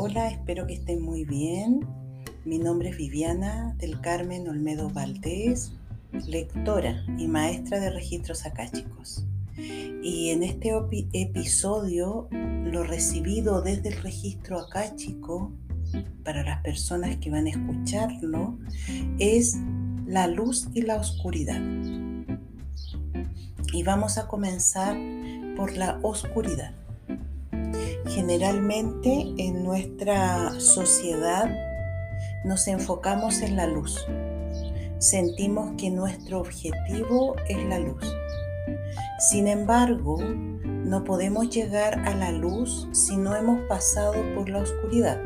Hola, espero que estén muy bien. Mi nombre es Viviana del Carmen Olmedo Valdés, lectora y maestra de registros acáchicos. Y en este episodio lo recibido desde el registro acáchico para las personas que van a escucharlo es la luz y la oscuridad. Y vamos a comenzar por la oscuridad. Generalmente en nuestra sociedad nos enfocamos en la luz. Sentimos que nuestro objetivo es la luz. Sin embargo, no podemos llegar a la luz si no hemos pasado por la oscuridad.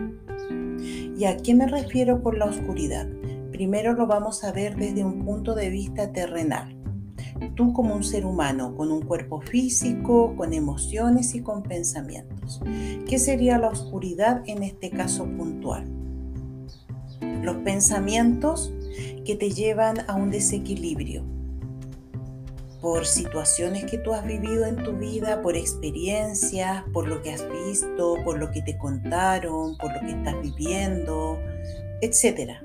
¿Y a qué me refiero por la oscuridad? Primero lo vamos a ver desde un punto de vista terrenal tú como un ser humano, con un cuerpo físico, con emociones y con pensamientos. ¿Qué sería la oscuridad en este caso puntual? Los pensamientos que te llevan a un desequilibrio por situaciones que tú has vivido en tu vida, por experiencias, por lo que has visto, por lo que te contaron, por lo que estás viviendo, etcétera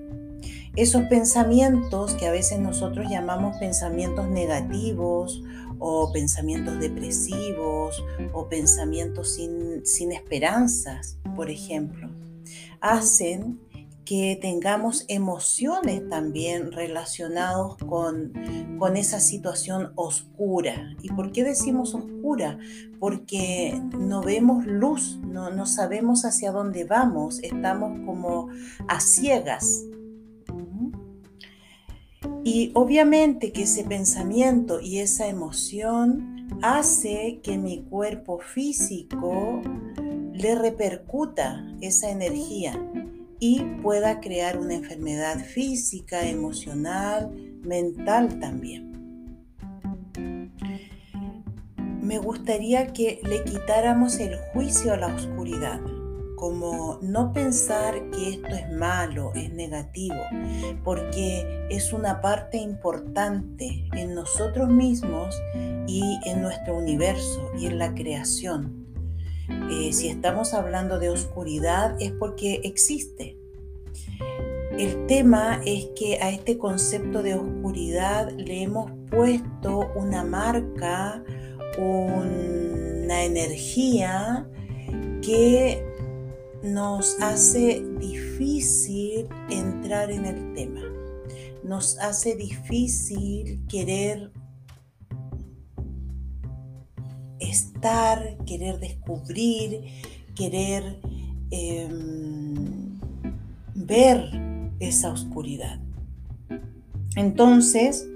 esos pensamientos que a veces nosotros llamamos pensamientos negativos o pensamientos depresivos o pensamientos sin, esperanzas, por ejemplo, hacen que tengamos emociones también relacionados con, con, esa situación oscura. ¿Y por qué decimos oscura? Porque no vemos luz, no, no sabemos hacia dónde vamos, estamos como a ciegas. Y obviamente que ese pensamiento y esa emoción hace que mi cuerpo físico le repercuta esa energía y pueda crear una enfermedad física, emocional, mental también. Me gustaría que le quitáramos el juicio a la oscuridad como no pensar que esto es malo, es negativo, porque es una parte importante en nosotros mismos y en nuestro universo y en la creación. Eh, si estamos hablando de oscuridad es porque existe. El tema es que a este concepto de oscuridad le hemos puesto una marca, una energía que nos hace difícil entrar en el tema, nos hace difícil querer estar, querer descubrir, querer em, ver esa oscuridad. Entonces,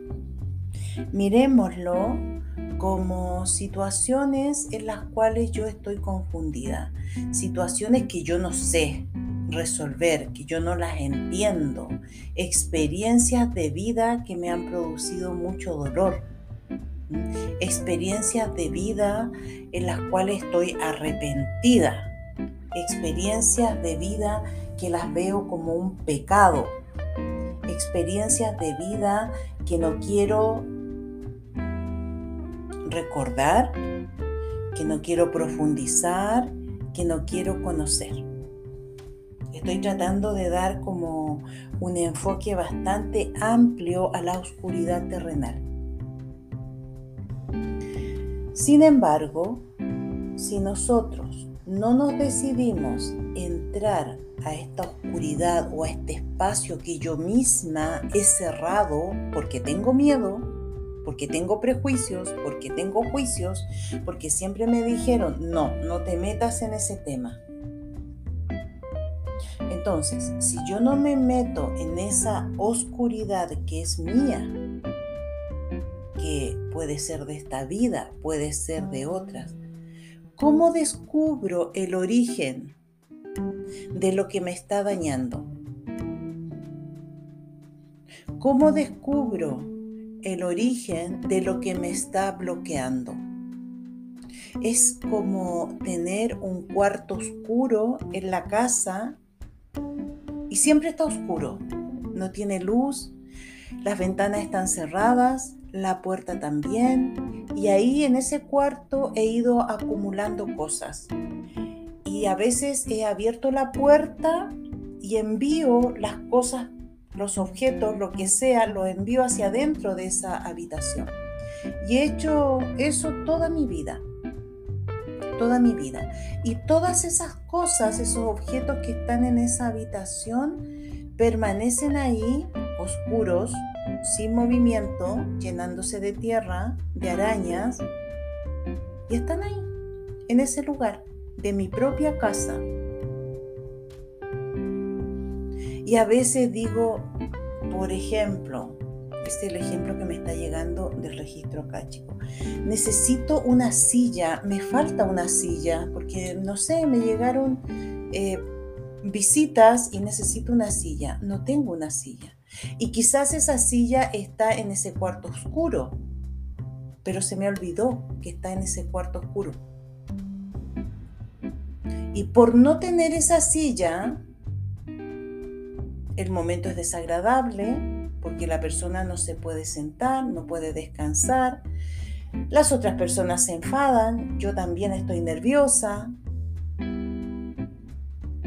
miremoslo como situaciones en las cuales yo estoy confundida, situaciones que yo no sé resolver, que yo no las entiendo, experiencias de vida que me han producido mucho dolor, experiencias de vida en las cuales estoy arrepentida, experiencias de vida que las veo como un pecado, experiencias de vida que no quiero recordar, que no quiero profundizar, que no quiero conocer. Estoy tratando de dar como un enfoque bastante amplio a la oscuridad terrenal. Sin embargo, si nosotros no nos decidimos entrar a esta oscuridad o a este espacio que yo misma he cerrado porque tengo miedo, porque tengo prejuicios, porque tengo juicios, porque siempre me dijeron, no, no te metas en ese tema. Entonces, si yo no me meto en esa oscuridad que es mía, que puede ser de esta vida, puede ser de otras, ¿cómo descubro el origen de lo que me está dañando? ¿Cómo descubro el origen de lo que me está bloqueando. Es como tener un cuarto oscuro en la casa y siempre está oscuro. No tiene luz, las ventanas están cerradas, la puerta también. Y ahí en ese cuarto he ido acumulando cosas. Y a veces he abierto la puerta y envío las cosas, los objetos, lo que sea, lo envío hacia adentro de esa habitación. Y he hecho eso toda mi vida, toda mi vida. Y todas esas cosas, esos objetos que están en esa habitación, permanecen ahí oscuros, sin movimiento, llenándose de tierra, de arañas, y están ahí, en ese lugar de mi propia casa. Y a veces digo, por ejemplo, este es el ejemplo que me está llegando del registro acá, chico. Necesito una silla, me falta una silla, porque no sé, me llegaron eh, visitas y necesito una silla. No tengo una silla. Y quizás esa silla está en ese cuarto oscuro, pero se me olvidó que está en ese cuarto oscuro. Y por no tener esa silla, el momento es desagradable porque la persona no se puede sentar, no puede descansar. Las otras personas se enfadan, yo también estoy nerviosa.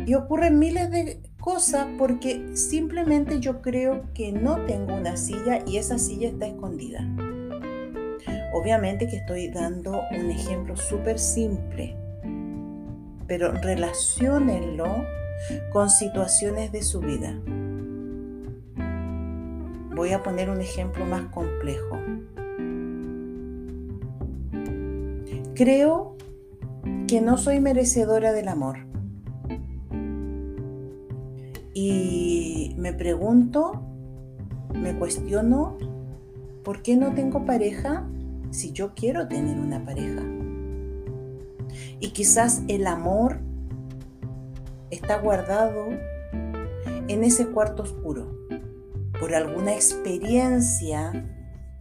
Y ocurren miles de cosas porque simplemente yo creo que no tengo una silla y esa silla está escondida. Obviamente que estoy dando un ejemplo súper simple, pero relaciónenlo con situaciones de su vida. Voy a poner un ejemplo más complejo. Creo que no soy merecedora del amor. Y me pregunto, me cuestiono, ¿por qué no tengo pareja si yo quiero tener una pareja? Y quizás el amor está guardado en ese cuarto oscuro por alguna experiencia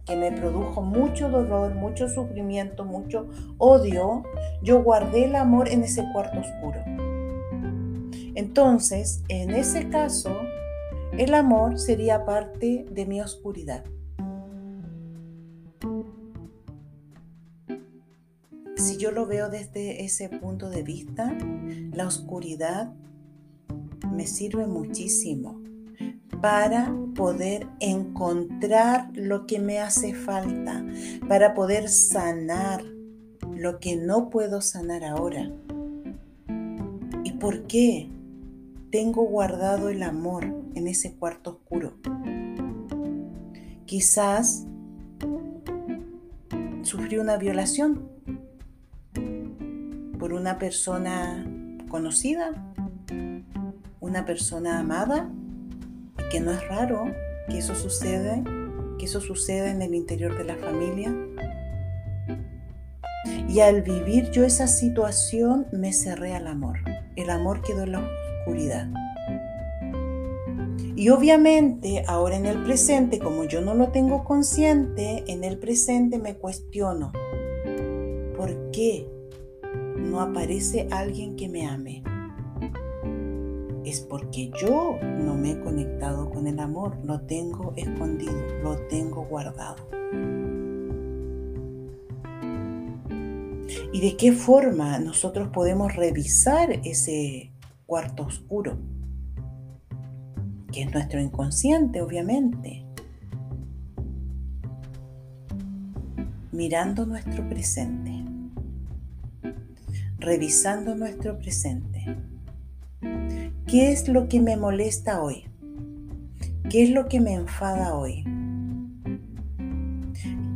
que me produjo mucho dolor, mucho sufrimiento, mucho odio, yo guardé el amor en ese cuarto oscuro. Entonces, en ese caso, el amor sería parte de mi oscuridad. Si yo lo veo desde ese punto de vista, la oscuridad me sirve muchísimo para poder encontrar lo que me hace falta, para poder sanar lo que no puedo sanar ahora. ¿Y por qué tengo guardado el amor en ese cuarto oscuro? Quizás sufrí una violación por una persona conocida, una persona amada, que no es raro que eso sucede, que eso suceda en el interior de la familia. Y al vivir yo esa situación me cerré al amor. El amor quedó en la oscuridad. Y obviamente ahora en el presente, como yo no lo tengo consciente, en el presente me cuestiono, ¿por qué no aparece alguien que me ame. Es porque yo no me he conectado con el amor, lo tengo escondido, lo tengo guardado. ¿Y de qué forma nosotros podemos revisar ese cuarto oscuro? Que es nuestro inconsciente, obviamente. Mirando nuestro presente revisando nuestro presente. ¿Qué es lo que me molesta hoy? ¿Qué es lo que me enfada hoy?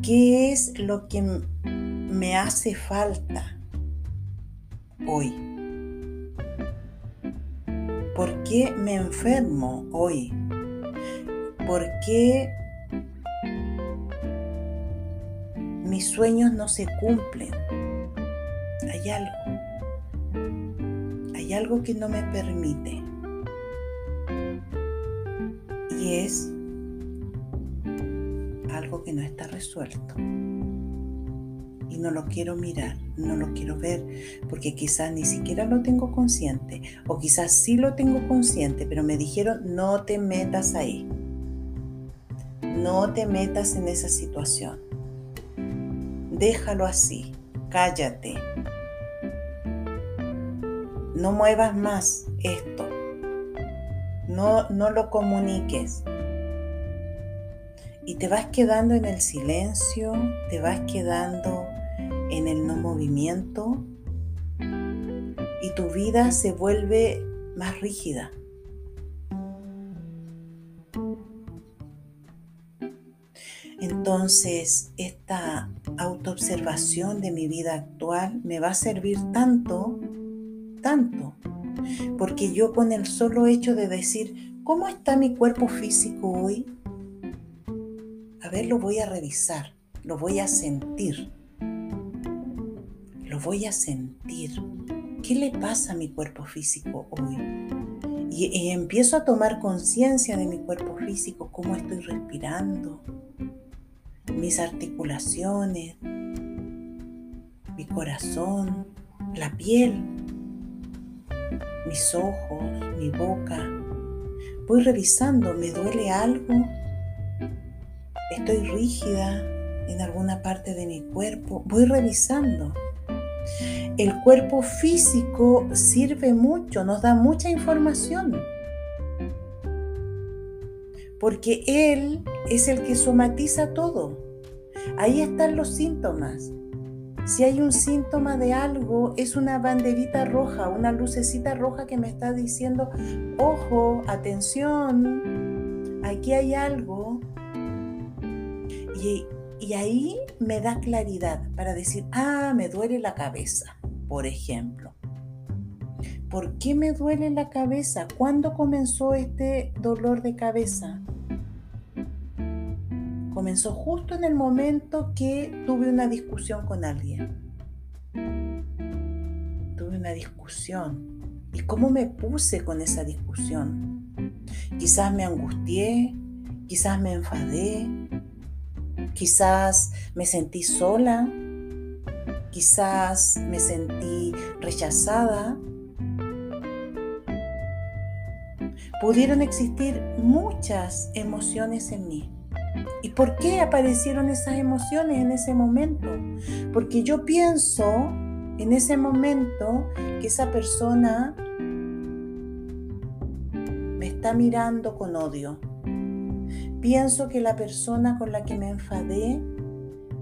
¿Qué es lo que me hace falta hoy? ¿Por qué me enfermo hoy? ¿Por qué mis sueños no se cumplen? Hay algo hay algo que no me permite. Y es algo que no está resuelto. Y no lo quiero mirar, no lo quiero ver, porque quizás ni siquiera lo tengo consciente. O quizás sí lo tengo consciente, pero me dijeron, no te metas ahí. No te metas en esa situación. Déjalo así. Cállate no muevas más esto, no, no lo comuniques. Y te vas quedando en el silencio, te vas quedando en el no movimiento y tu vida se vuelve más rígida. Entonces, esta autoobservación de mi vida actual me va a servir tanto, porque yo con el solo hecho de decir, ¿cómo está mi cuerpo físico hoy? A ver, lo voy a revisar, lo voy a sentir, lo voy a sentir. ¿Qué le pasa a mi cuerpo físico hoy? Y, y empiezo a tomar conciencia de mi cuerpo físico, cómo estoy respirando, mis articulaciones, mi corazón, la piel, mis ojos, mi boca. Voy revisando, ¿me duele algo? ¿Estoy rígida en alguna parte de mi cuerpo? Voy revisando. El cuerpo físico sirve mucho, nos da mucha información porque Él es el que somatiza todo. Ahí están los síntomas. Si hay un síntoma de algo, es una banderita roja, una lucecita roja que me está diciendo, ojo, atención, aquí hay algo. Y, y ahí me da claridad para decir, ah, me duele la cabeza, por ejemplo. ¿Por qué me duele la cabeza? ¿Cuándo comenzó este dolor de cabeza? Comenzó justo en el momento que tuve una discusión con alguien. Tuve una discusión. ¿Y cómo me puse con esa discusión? Quizás me angustié, quizás me enfadé, quizás me sentí sola, quizás me sentí rechazada, pudieron existir muchas emociones en mí. ¿Y por qué aparecieron esas emociones en ese momento? Porque yo pienso en ese momento que esa persona me está mirando con odio. Pienso que la persona con la que me enfadé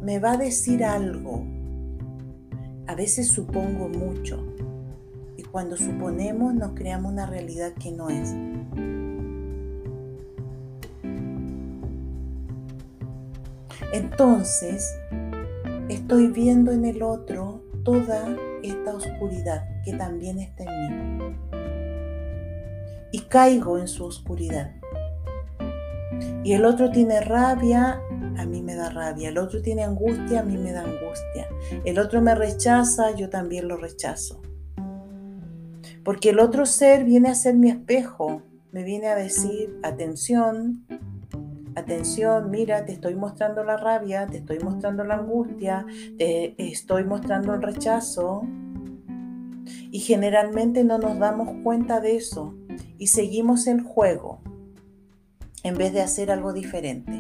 me va a decir algo. A veces supongo mucho. Y cuando suponemos nos creamos una realidad que no es. Entonces, estoy viendo en el otro toda esta oscuridad que también está en mí. Y caigo en su oscuridad. Y el otro tiene rabia, a mí me da rabia. El otro tiene angustia, a mí me da angustia. El otro me rechaza, yo también lo rechazo. Porque el otro ser viene a ser mi espejo, me viene a decir, atención, atención, mira, te estoy mostrando la rabia, te estoy mostrando la angustia, te estoy mostrando el rechazo. Y generalmente no nos damos cuenta de eso y seguimos el juego en vez de hacer algo diferente.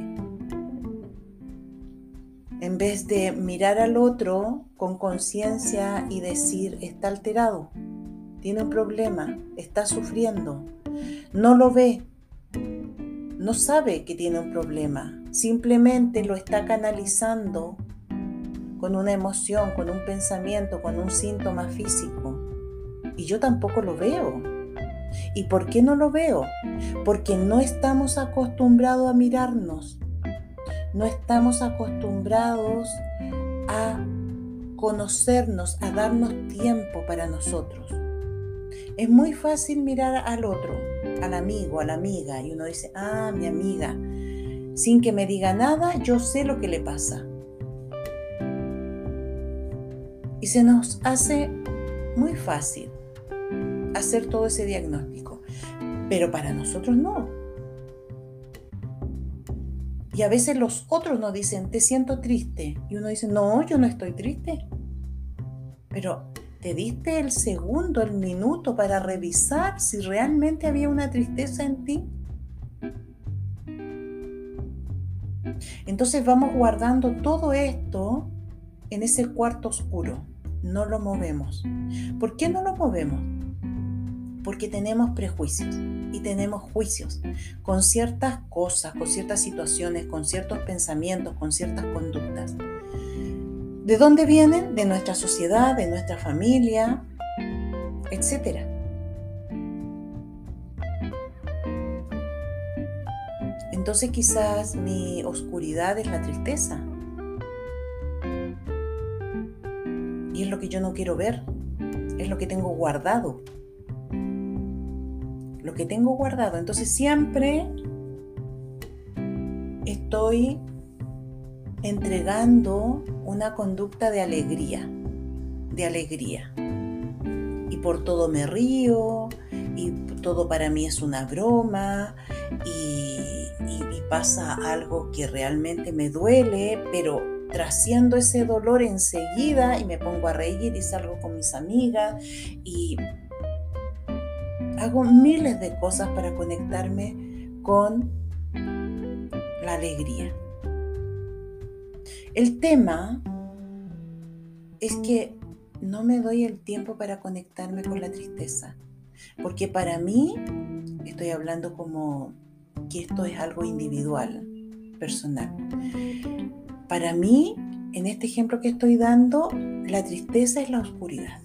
En vez de mirar al otro con conciencia y decir, está alterado, tiene un problema, está sufriendo, no lo ve, no sabe que tiene un problema, simplemente lo está canalizando con una emoción, con un pensamiento, con un síntoma físico. Y yo tampoco lo veo. ¿Y por qué no lo veo? Porque no estamos acostumbrados a mirarnos. No estamos acostumbrados a conocernos, a darnos tiempo para nosotros. Es muy fácil mirar al otro, al amigo, a la amiga, y uno dice, ah, mi amiga, sin que me diga nada, yo sé lo que le pasa. Y se nos hace muy fácil hacer todo ese diagnóstico, pero para nosotros no. Y a veces los otros nos dicen, te siento triste. Y uno dice, no, yo no estoy triste. Pero ¿Te diste el segundo, el minuto para revisar si realmente había una tristeza en ti? Entonces vamos guardando todo esto en ese cuarto oscuro. No lo movemos. ¿Por qué no lo movemos? porque tenemos prejuicios y tenemos juicios con ciertas cosas, con ciertas situaciones, con ciertos pensamientos, con ciertas conductas. ¿De dónde vienen? De nuestra sociedad, de nuestra familia, etcétera. Entonces quizás mi oscuridad es la tristeza. Y es lo que yo no quiero ver, es lo que tengo guardado lo que tengo guardado. Entonces siempre estoy entregando una conducta de alegría, de alegría. Y por todo me río, y todo para mí es una broma, y, pasa algo que realmente me duele, pero trasciendo ese dolor enseguida y me pongo a reír y salgo con mis amigas y Hago miles de cosas para conectarme con la alegría. El tema es que no me doy el tiempo para conectarme con la tristeza, porque para mí, estoy hablando como que esto es algo individual, personal. Para mí, en este ejemplo que estoy dando, la tristeza es la oscuridad.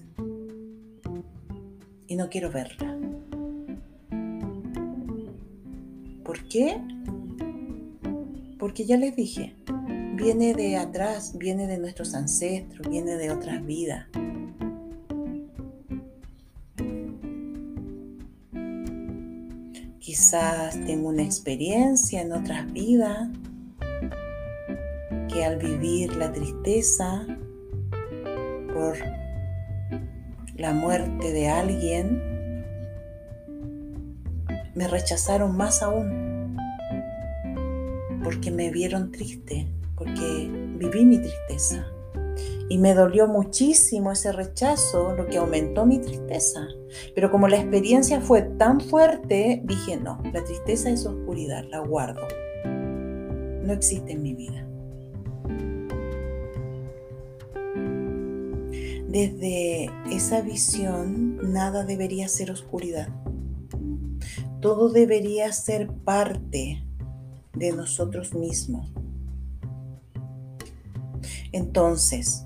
Y no quiero verla. ¿Por qué? Porque ya les dije, viene de atrás, viene de nuestros ancestros, viene de otras vidas. Quizás tengo una experiencia en otras vidas que al vivir la tristeza por la muerte de alguien, me rechazaron más aún, porque me vieron triste, porque viví mi tristeza. Y me dolió muchísimo ese rechazo, lo que aumentó mi tristeza. Pero como la experiencia fue tan fuerte, dije, no, la tristeza es oscuridad, la guardo. No existe en mi vida. Desde esa visión, nada debería ser oscuridad. Todo debería ser parte de nosotros mismos. Entonces,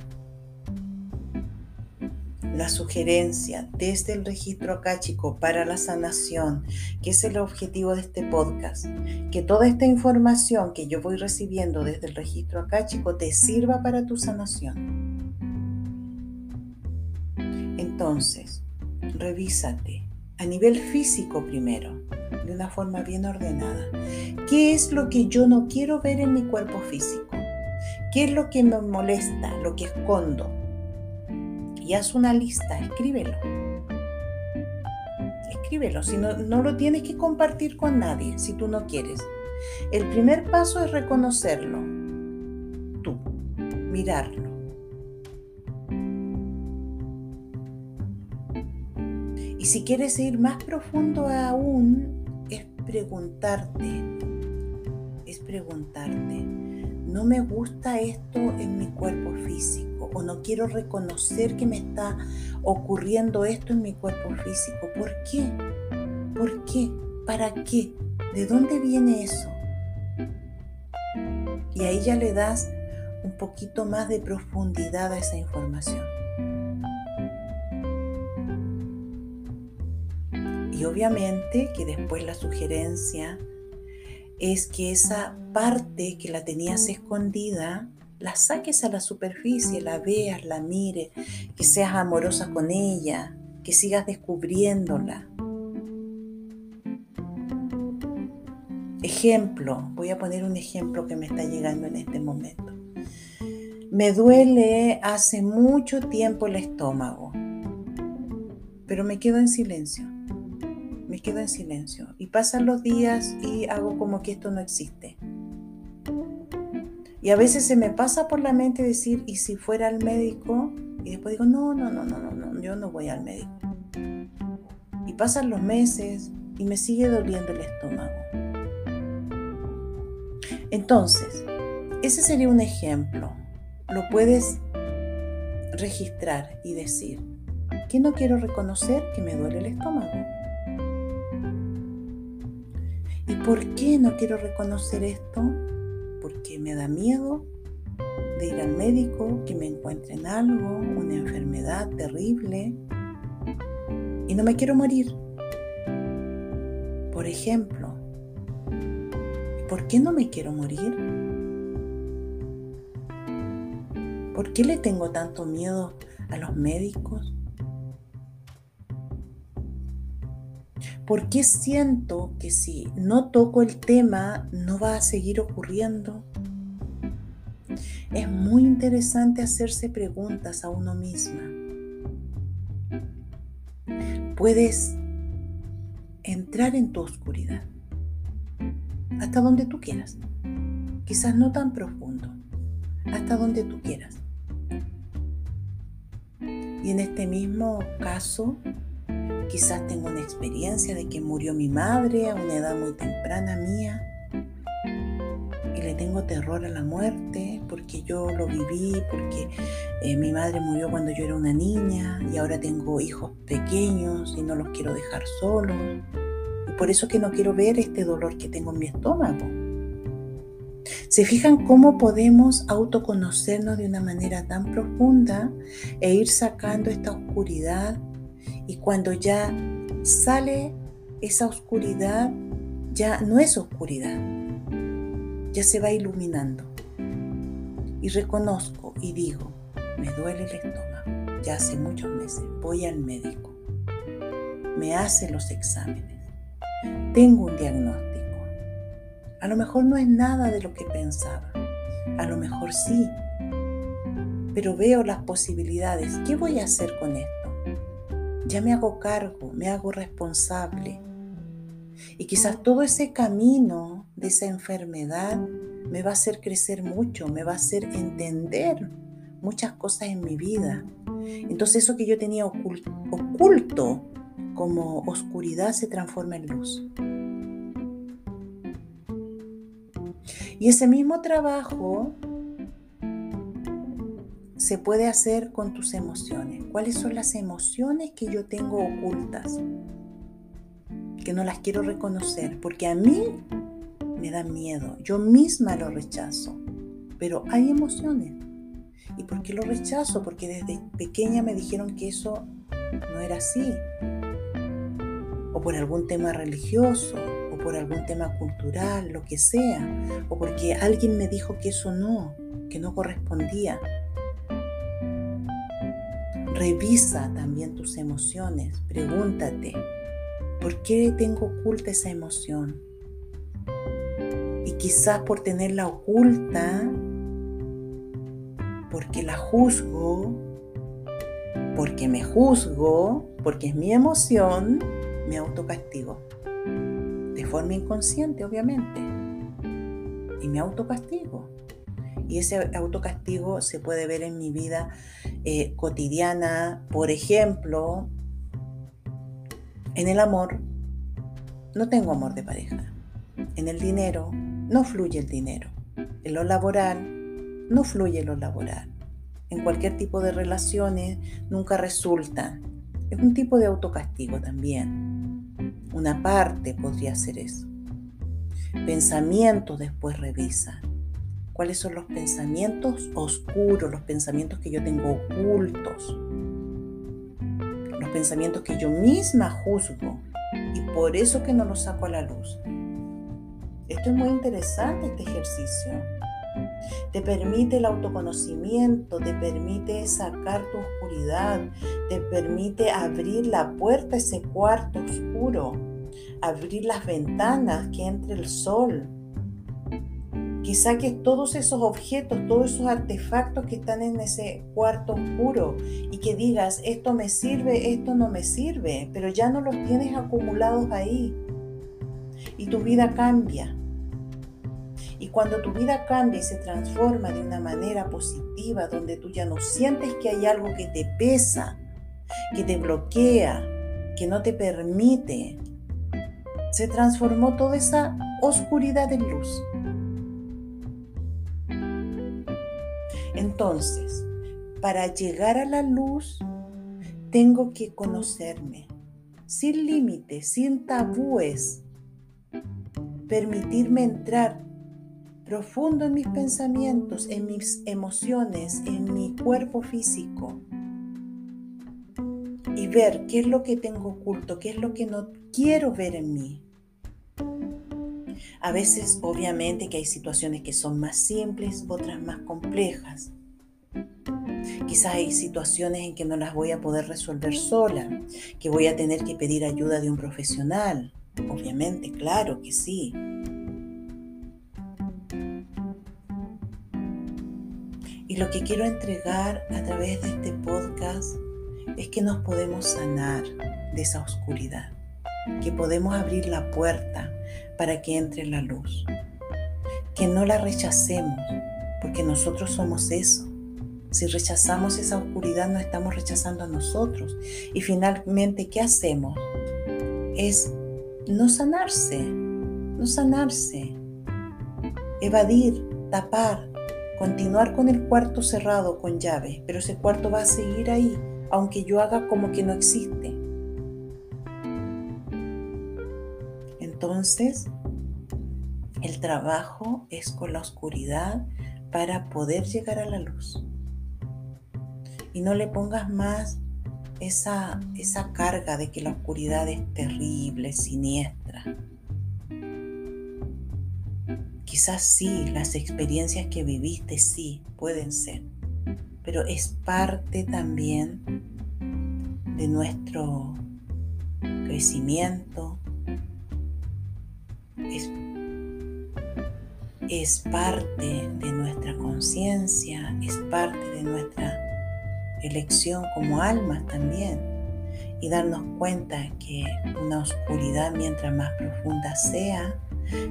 la sugerencia desde el registro acáchico para la sanación, que es el objetivo de este podcast, que toda esta información que yo voy recibiendo desde el registro acáchico te sirva para tu sanación. Entonces, revísate a nivel físico primero, de una forma bien ordenada. ¿Qué es lo que yo no quiero ver en mi cuerpo físico? ¿Qué es lo que me molesta, lo que escondo? Y haz una lista, escríbelo. Escríbelo, si no, no lo tienes que compartir con nadie, si tú no quieres. El primer paso es reconocerlo, tú, mirarlo Y si quieres ir más profundo aún, es preguntarte, es preguntarte, no me gusta esto en mi cuerpo físico o no quiero reconocer que me está ocurriendo esto en mi cuerpo físico. ¿Por qué? ¿Por qué? ¿Para qué? ¿De dónde viene eso? Y ahí ya le das un poquito más de profundidad a esa información. Y obviamente que después la sugerencia es que esa parte que la tenías escondida, la saques a la superficie, la veas, la mires, que seas amorosa con ella, que sigas descubriéndola. Ejemplo, voy a poner un ejemplo que me está llegando en este momento. Me duele hace mucho tiempo el estómago, pero me quedo en silencio me quedo en silencio. Y pasan los días y hago como que esto no existe. Y a veces se me pasa por la mente decir, ¿y si fuera al médico? Y después digo, no, no, no, no, no, no, yo no voy al médico. Y pasan los meses y me sigue doliendo el estómago. Entonces, ese sería un ejemplo. Lo puedes registrar y decir, que no quiero reconocer que me duele el estómago por qué no quiero reconocer esto? Porque me da miedo de ir al médico, que me encuentren algo, una enfermedad terrible, y no me quiero morir. Por ejemplo, ¿por qué no me quiero morir? ¿Por qué le tengo tanto miedo a los médicos? ¿Por qué siento que si no toco el tema no va a seguir ocurriendo? Es muy interesante hacerse preguntas a uno misma. Puedes entrar en tu oscuridad hasta donde tú quieras. Quizás no tan profundo, hasta donde tú quieras. Y en este mismo caso, Quizás tengo una experiencia de que murió mi madre a una edad muy temprana mía y le tengo terror a la muerte porque yo lo viví, porque eh, mi madre murió cuando yo era una niña y ahora tengo hijos pequeños y no los quiero dejar solos. Y por eso que no quiero ver este dolor que tengo en mi estómago. ¿Se fijan cómo podemos autoconocernos de una manera tan profunda e ir sacando esta oscuridad y cuando ya sale esa oscuridad, ya no es oscuridad, ya se va iluminando. Y reconozco y digo, me duele el estómago, ya hace muchos meses, voy al médico, me hace los exámenes, tengo un diagnóstico. A lo mejor no es nada de lo que pensaba, a lo mejor sí, pero veo las posibilidades. ¿Qué voy a hacer con esto? Ya me hago cargo, me hago responsable. Y quizás todo ese camino de esa enfermedad me va a hacer crecer mucho, me va a hacer entender muchas cosas en mi vida. Entonces eso que yo tenía oculto, como oscuridad se transforma en luz. Y ese mismo trabajo se puede hacer con tus emociones. ¿Cuáles son las emociones que yo tengo ocultas? Que no las quiero reconocer, porque a mí me da miedo, yo misma lo rechazo, pero hay emociones. ¿Y por qué lo rechazo? Porque desde pequeña me dijeron que eso no era así. O por algún tema religioso, o por algún tema cultural, lo que sea. O porque alguien me dijo que eso no, que no correspondía. Revisa también tus emociones. Pregúntate, ¿por qué tengo oculta esa emoción? Y quizás por tenerla oculta, porque la juzgo, porque me juzgo, porque es mi emoción, me autocastigo. De forma inconsciente, obviamente. Y me autocastigo. Y ese autocastigo se puede ver en mi vida eh, cotidiana, por ejemplo, en el amor, no tengo amor de pareja. En el dinero, no fluye el dinero. En lo laboral, no fluye lo laboral. En cualquier tipo de relaciones, nunca resulta. Es un tipo de autocastigo también. Una parte podría ser eso. Pensamientos después revisa cuáles son los pensamientos oscuros, los pensamientos que yo tengo ocultos, los pensamientos que yo misma juzgo y por eso que no los saco a la luz. Esto es muy interesante, este ejercicio. Te permite el autoconocimiento, te permite sacar tu oscuridad, te permite abrir la puerta a ese cuarto oscuro, abrir las ventanas que entre el sol, Que todos esos objetos, todos esos artefactos que están en ese cuarto oscuro y que digas, esto me sirve, esto no me sirve, pero ya no los tienes acumulados ahí. Y tu vida cambia. Y cuando tu vida cambia y se transforma de una manera positiva, donde tú ya no sientes que hay algo que te pesa, que te bloquea, que no te permite, se transformó toda esa oscuridad en luz. Entonces, para llegar a la luz, tengo que conocerme, sin límites, sin tabúes. permitirme entrar profundo en mis pensamientos, en mis emociones, en mi cuerpo físico y ver qué es lo que tengo oculto, qué es lo que no quiero ver en mí. A veces, obviamente, que hay situaciones que son más simples, otras más complejas. Quizás hay situaciones en que no las voy a poder resolver sola, que voy a tener que pedir ayuda de un profesional. Obviamente, claro que sí. Y lo que quiero entregar a través de este podcast es que nos podemos sanar de esa oscuridad, que podemos abrir la puerta para que entre la luz, que no la rechacemos, porque nosotros somos eso. Si rechazamos esa oscuridad, no estamos rechazando a nosotros. Y finalmente, ¿qué hacemos? Es no sanarse, no sanarse, evadir, tapar, continuar con el cuarto cerrado con llave, pero ese cuarto va a seguir ahí, aunque yo haga como que no existe. Entonces, el trabajo es con la oscuridad para poder llegar a la luz. Y no le pongas más esa, esa carga de que la oscuridad es terrible, siniestra. Quizás sí, las experiencias que viviste sí pueden ser, pero es parte también de nuestro crecimiento, es, parte de nuestra conciencia, es parte de nuestra elección como almas también y darnos cuenta que una oscuridad mientras más profunda sea,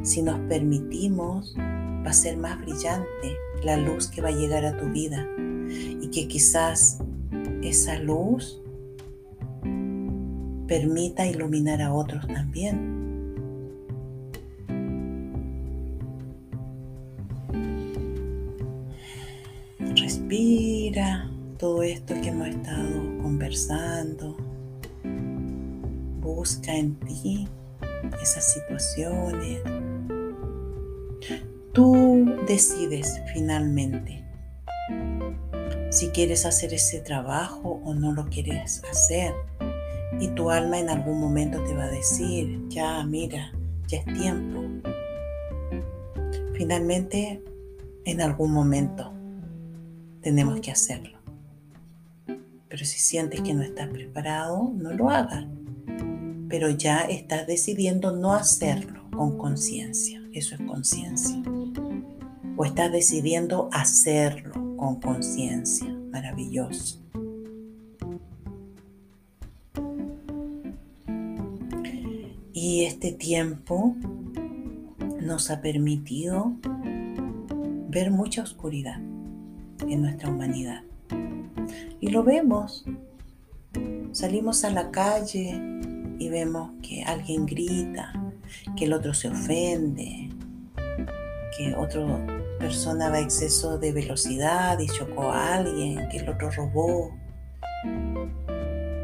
si nos permitimos, va a ser más brillante la luz que va a llegar a tu vida y que quizás esa luz permita iluminar a otros también. Respira todo esto que hemos estado conversando. Busca en ti esas situaciones. Tú decides finalmente si quieres hacer ese trabajo o no lo quieres hacer. Y tu alma en algún momento te va a decir, ya mira, ya es tiempo. Finalmente, en algún momento tenemos que hacerlo. Pero si sientes que no estás preparado, no lo hagas pero ya estás decidiendo no hacerlo con conciencia. Eso es conciencia. O estás decidiendo hacerlo con conciencia. Maravilloso. Y este tiempo nos ha permitido ver mucha oscuridad en nuestra humanidad. Y lo vemos. Salimos a la calle y vemos que alguien grita, que el otro se ofende, que otra persona va a exceso de velocidad y chocó a alguien, que el otro robó,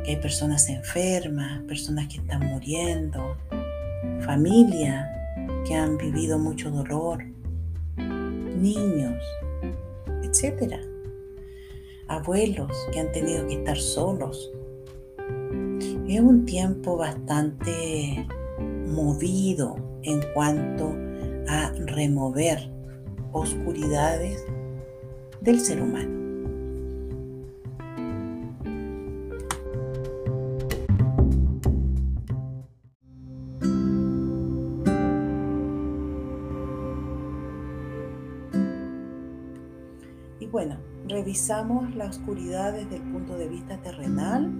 que hay personas enfermas, personas que están muriendo, familia que han vivido mucho dolor, niños, Abuelos que han tenido que estar solos es un tiempo bastante movido en cuanto a remover oscuridades del ser humano. Bueno, revisamos la oscuridad desde el punto de vista terrenal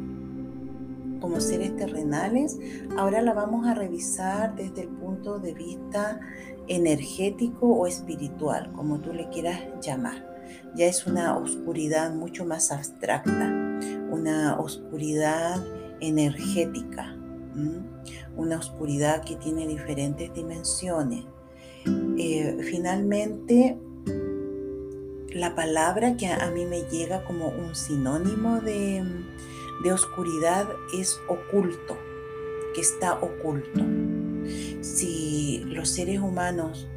como seres terrenales, ahora la vamos a revisar desde el punto de vista energético o espiritual, como tú le quieras llamar. Ya es una oscuridad mucho más abstracta, una oscuridad energética, una oscuridad que tiene diferentes dimensiones. Eh, finalmente, la palabra que a mí me llega como un sinónimo de, oscuridad es oculto, que está oculto. Si los seres humanos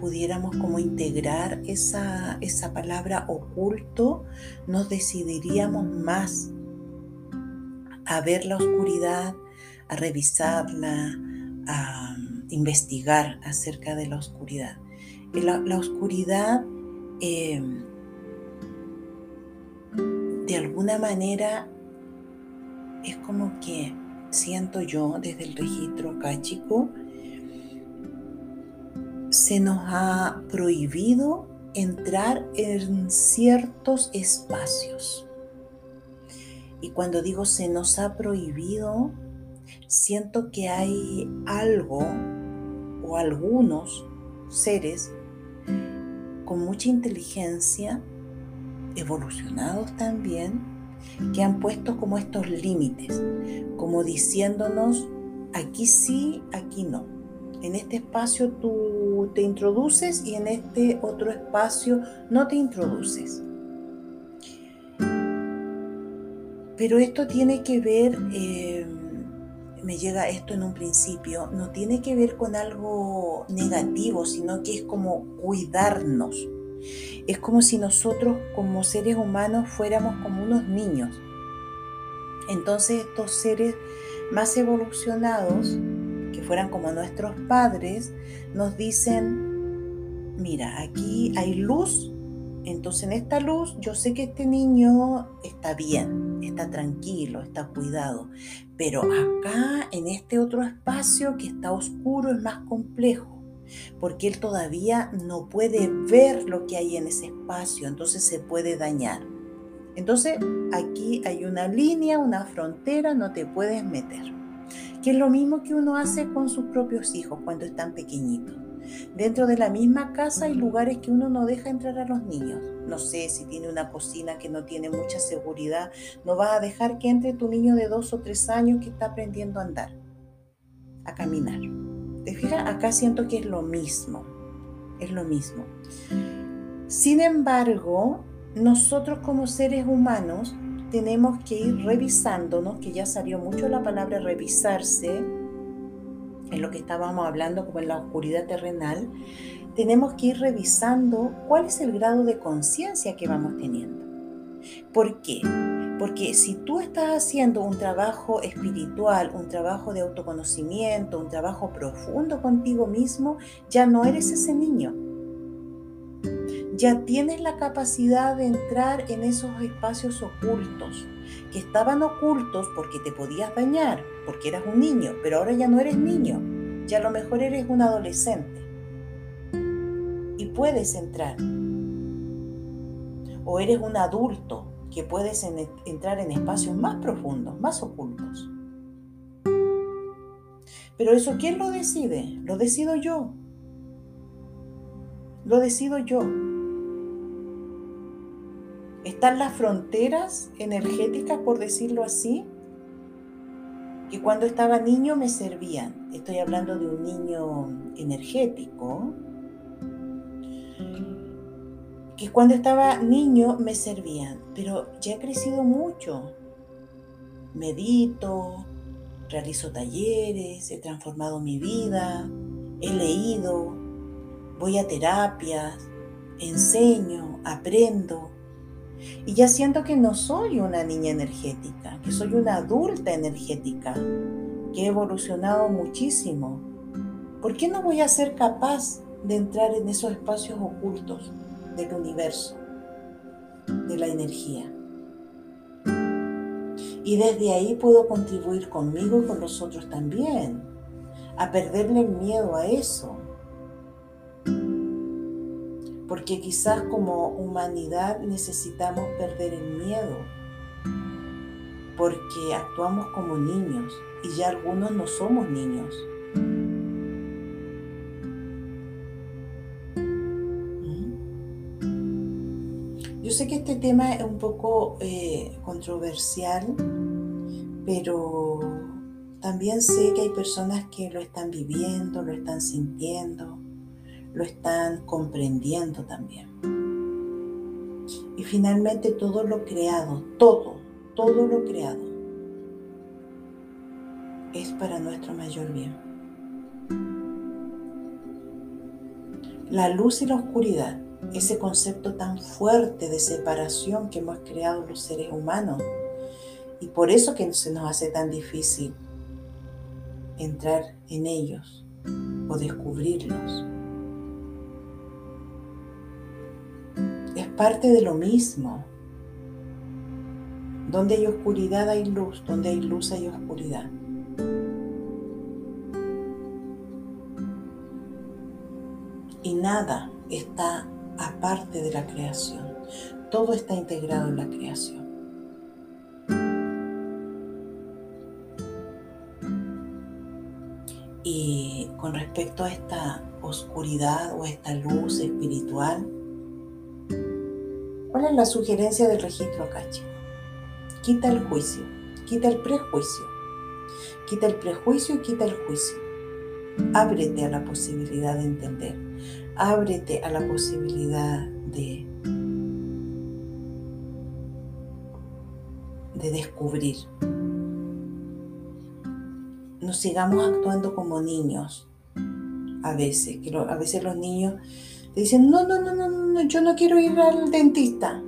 pudiéramos como integrar esa, esa palabra oculto, nos decidiríamos más a ver la oscuridad, a revisarla, a investigar acerca de la oscuridad. La, oscuridad eh, de alguna manera es como que siento yo desde el registro acá chico, se nos ha prohibido entrar en ciertos espacios. Y cuando digo se nos ha prohibido, siento que hay algo o algunos seres con mucha inteligencia, evolucionados también, que han puesto como estos límites, como diciéndonos, aquí sí, aquí no. En este espacio tú te introduces y en este otro espacio no te introduces. Pero esto tiene que ver, eh, me llega esto en un principio, no tiene que ver con algo negativo, sino que es como cuidarnos. Es como si nosotros como seres humanos fuéramos como unos niños. Entonces estos seres más evolucionados, que fueran como nuestros padres, nos dicen, mira, aquí hay luz entonces en esta luz yo sé que este niño está bien, está tranquilo, está cuidado, pero acá en este otro espacio que está oscuro es más complejo, porque él todavía no puede ver lo que hay en ese espacio, entonces se puede dañar. Entonces aquí hay una línea, una frontera, no te puedes meter. Que es lo mismo que uno hace con sus propios hijos cuando están pequeñitos. Dentro de la misma casa hay lugares que uno no deja entrar a los niños. No sé si tiene una cocina que no tiene mucha seguridad, no vas a dejar que entre tu niño de dos o tres años que está aprendiendo a andar, a caminar. ¿Te fijas? Acá siento que es lo mismo, es lo mismo. Sin embargo, nosotros como seres humanos tenemos que ir revisándonos, que ya salió mucho la palabra revisarse, en lo que estábamos hablando como en la oscuridad terrenal, tenemos que ir revisando cuál es el grado de conciencia que vamos teniendo. ¿Por qué? Porque si tú estás haciendo un trabajo espiritual, un trabajo de autoconocimiento, un trabajo profundo contigo mismo, ya no eres ese niño. Ya tienes la capacidad de entrar en esos espacios ocultos, que estaban ocultos porque te podías dañar, porque eras un niño, pero ahora ya no eres niño, ya a lo mejor eres un adolescente y puedes entrar. O eres un adulto que puedes entrar en espacios más profundos, más ocultos. Pero eso, ¿quién lo decide? Lo decido yo. Lo decido yo. Están las fronteras energéticas, por decirlo así, que cuando estaba niño me servían. Estoy hablando de un niño energético, que cuando estaba niño me servían, pero ya he crecido mucho. Medito, realizo talleres, he transformado mi vida, he leído, voy a terapias, enseño, aprendo. Y ya siento que no soy una niña energética, que soy una adulta energética, que he evolucionado muchísimo. ¿Por qué no voy a ser capaz de entrar en esos espacios ocultos del universo, de la energía? Y desde ahí puedo contribuir conmigo y con los otros también, a perderle el miedo a eso, porque quizás como humanidad necesitamos perder el miedo, porque actuamos como niños y ya algunos no somos niños. Yo sé que este tema es un poco eh, controversial, pero también sé que hay personas que lo están viviendo, lo están sintiendo lo están comprendiendo también. Y finalmente todo lo creado, todo, todo lo creado, es para nuestro mayor bien. La luz y la oscuridad, ese concepto tan fuerte de separación que hemos creado los seres humanos, y por eso que se nos hace tan difícil entrar en ellos o descubrirlos. Parte de lo mismo. Donde hay oscuridad hay luz, donde hay luz hay oscuridad. Y nada está aparte de la creación. Todo está integrado en la creación. Y con respecto a esta oscuridad o esta luz espiritual, ¿cuál es la sugerencia del registro acá, Quita el juicio, quita el prejuicio, quita el prejuicio y quita el juicio. Ábrete a la posibilidad de entender, ábrete a la posibilidad de, de descubrir. No sigamos actuando como niños a veces, que a veces los niños te dicen, no, no, no, no, no, yo no quiero ir al dentista.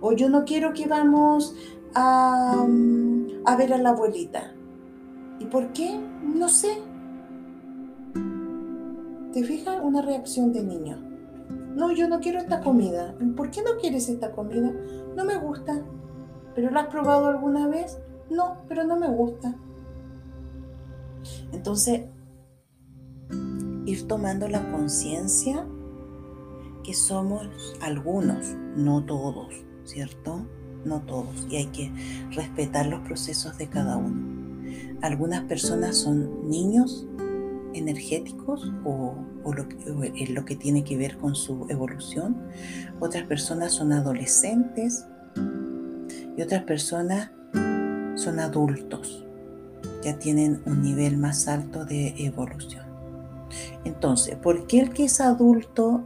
O yo no quiero que vamos a, a ver a la abuelita. ¿Y por qué? No sé. ¿Te fijas? Una reacción de niño. No, yo no quiero esta comida. ¿Por qué no quieres esta comida? No me gusta. ¿Pero la has probado alguna vez? No, pero no me gusta. Entonces, ir tomando la conciencia que somos algunos, no todos, ¿cierto? No todos, y hay que respetar los procesos de cada uno. Algunas personas son niños energéticos o, lo, lo que tiene que ver con su evolución. Otras personas son adolescentes y otras personas son adultos. Ya tienen un nivel más alto de evolución. Entonces, ¿por qué el que es adulto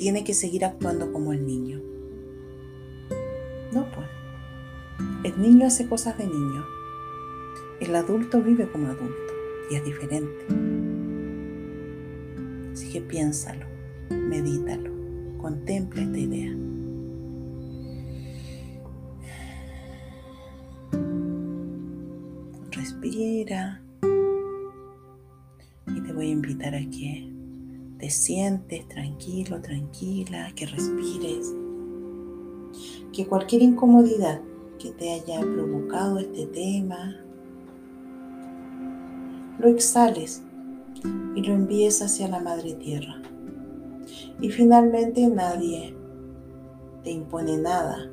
tiene que seguir actuando como el niño? No, pues. El niño hace cosas de niño. El adulto vive como adulto y es diferente. Así que piénsalo, medítalo, contempla esta idea. Respira y te voy a invitar a que te sientes tranquilo, tranquila, que respires que cualquier incomodidad que te haya provocado este tema, lo exhales y lo envíes hacia la Madre Tierra. Y finalmente nadie te impone nada.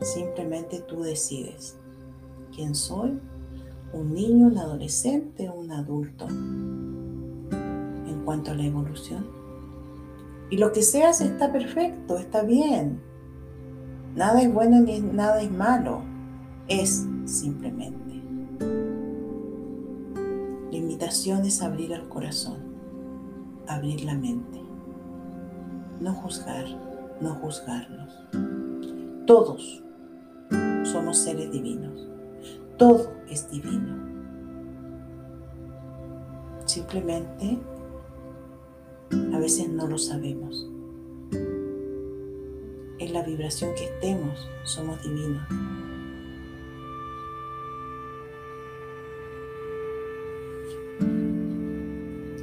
Simplemente tú decides quién soy, un niño, un adolescente un adulto cuanto a la evolución. Y lo que seas está perfecto, está bien. Nada es bueno ni nada es malo. Es simplemente. La invitación es abrir el corazón, abrir la mente. No juzgar, no juzgarnos. Todos somos seres divinos. Todo es divino. Simplemente a veces no lo sabemos en la vibración que estemos, somos divinos.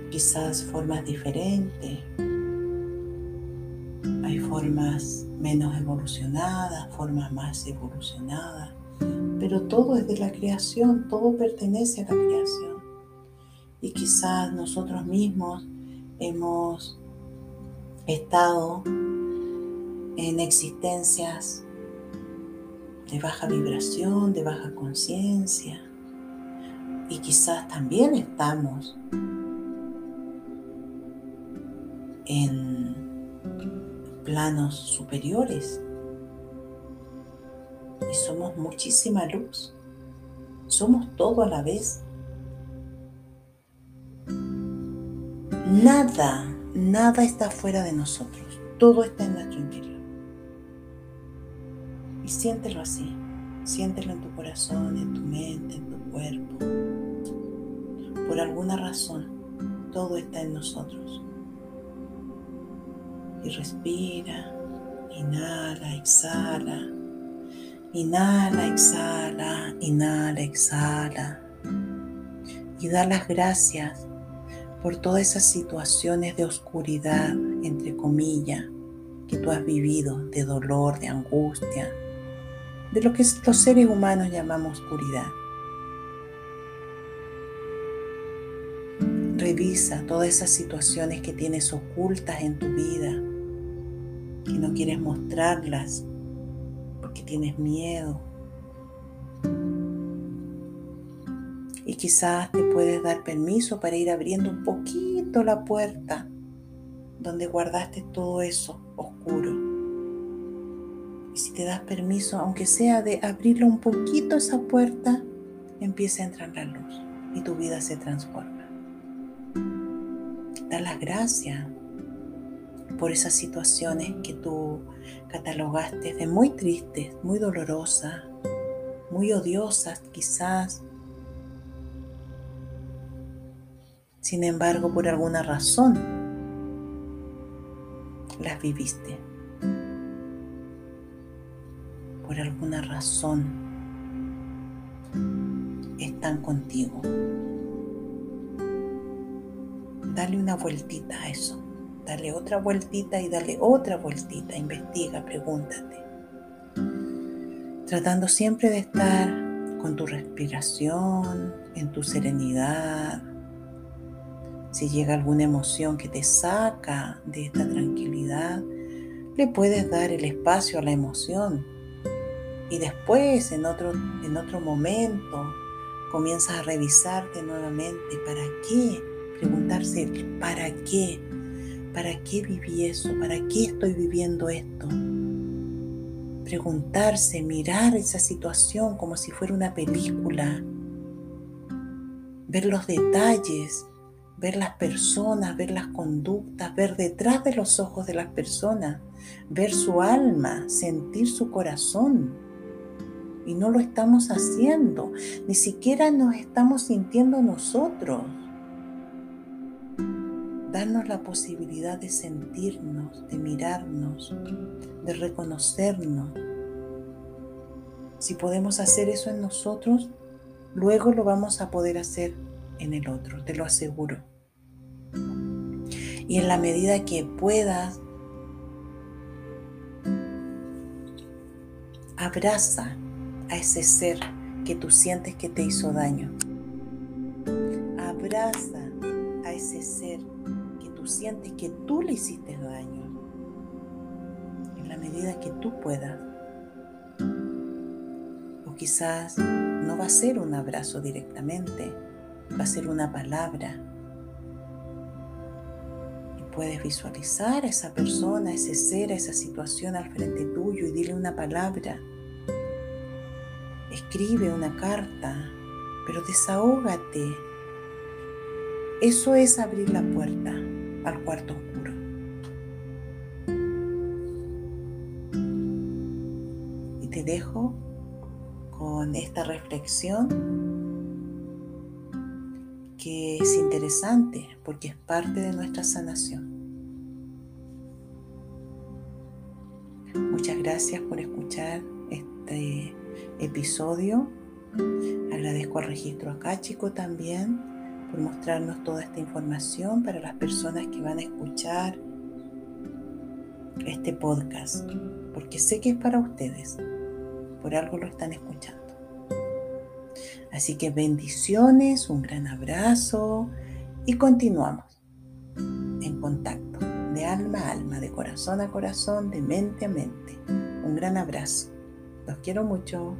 Quizás formas diferentes, hay formas menos evolucionadas, formas más evolucionadas, pero todo es de la creación, todo pertenece a la creación. Y quizás nosotros mismos hemos estado en existencias de baja vibración, de baja conciencia. Y quizás también estamos en planos superiores. Y somos muchísima luz. Somos todo a la vez. Nada, nada está fuera de nosotros. Todo está en nuestro interior y siéntelo así. Siéntelo en tu corazón, en tu mente, en tu cuerpo. Por alguna razón, todo está en nosotros. Y respira, inhala, exhala. Inhala, exhala, inhala, exhala. Y da las gracias por todas esas situaciones de oscuridad, entre comillas, que tú has vivido, de dolor, de angustia, de lo que los seres humanos llamamos oscuridad. Revisa todas esas situaciones que tienes ocultas en tu vida, que no quieres mostrarlas que tienes miedo. Quizás te puedes dar permiso para ir abriendo un poquito la puerta donde guardaste todo eso oscuro. Y si te das permiso, aunque sea de abrirlo un poquito esa puerta, empieza a entrar la luz y tu vida se transforma. Da las gracias por esas situaciones que tú catalogaste de muy tristes, muy dolorosas, muy odiosas quizás. Sin embargo, por alguna razón las viviste. Por alguna razón están contigo. Dale una vueltita a eso. Dale otra vueltita y dale otra vueltita. Investiga, pregúntate. Tratando siempre de estar con tu respiración, en tu serenidad. Si llega alguna emoción que te saca de esta tranquilidad, le puedes dar el espacio a la emoción. Y después, en otro, en otro momento, comienzas a revisarte nuevamente. ¿Para qué? Preguntarse, ¿para qué? ¿Para qué viví eso? ¿Para qué estoy viviendo esto? Preguntarse, mirar esa situación como si fuera una película, ver los detalles, ver las personas, ver las conductas, ver detrás de los ojos de las personas, ver su alma, sentir su corazón. Y no lo estamos haciendo, ni siquiera nos estamos sintiendo nosotros darnos la posibilidad de sentirnos, de mirarnos, de reconocernos. Si podemos hacer eso en nosotros, luego lo vamos a poder hacer en el otro, te lo aseguro. Y en la medida que puedas, abraza a ese ser que tú sientes que te hizo daño. Abraza a ese ser sientes que tú le hiciste daño, en la medida que tú puedas. O quizás no va a ser un abrazo directamente, va a ser una palabra. Y puedes visualizar a esa persona, ese ser, a esa situación al frente tuyo y dile una palabra. Escribe una carta, pero desahógate. Eso es abrir la puerta al cuarto oscuro. Y te dejo con esta reflexión interesante porque es parte de nuestra sanación. Muchas gracias por escuchar este episodio. Agradezco al registro acá, chico, también por mostrarnos toda esta información para las personas que van a escuchar este podcast, porque sé que es para ustedes, por algo lo están escuchando. Así que bendiciones, un gran abrazo y continuamos en contacto, de alma a alma, de corazón a corazón, de mente a mente. Un gran abrazo. Los quiero mucho.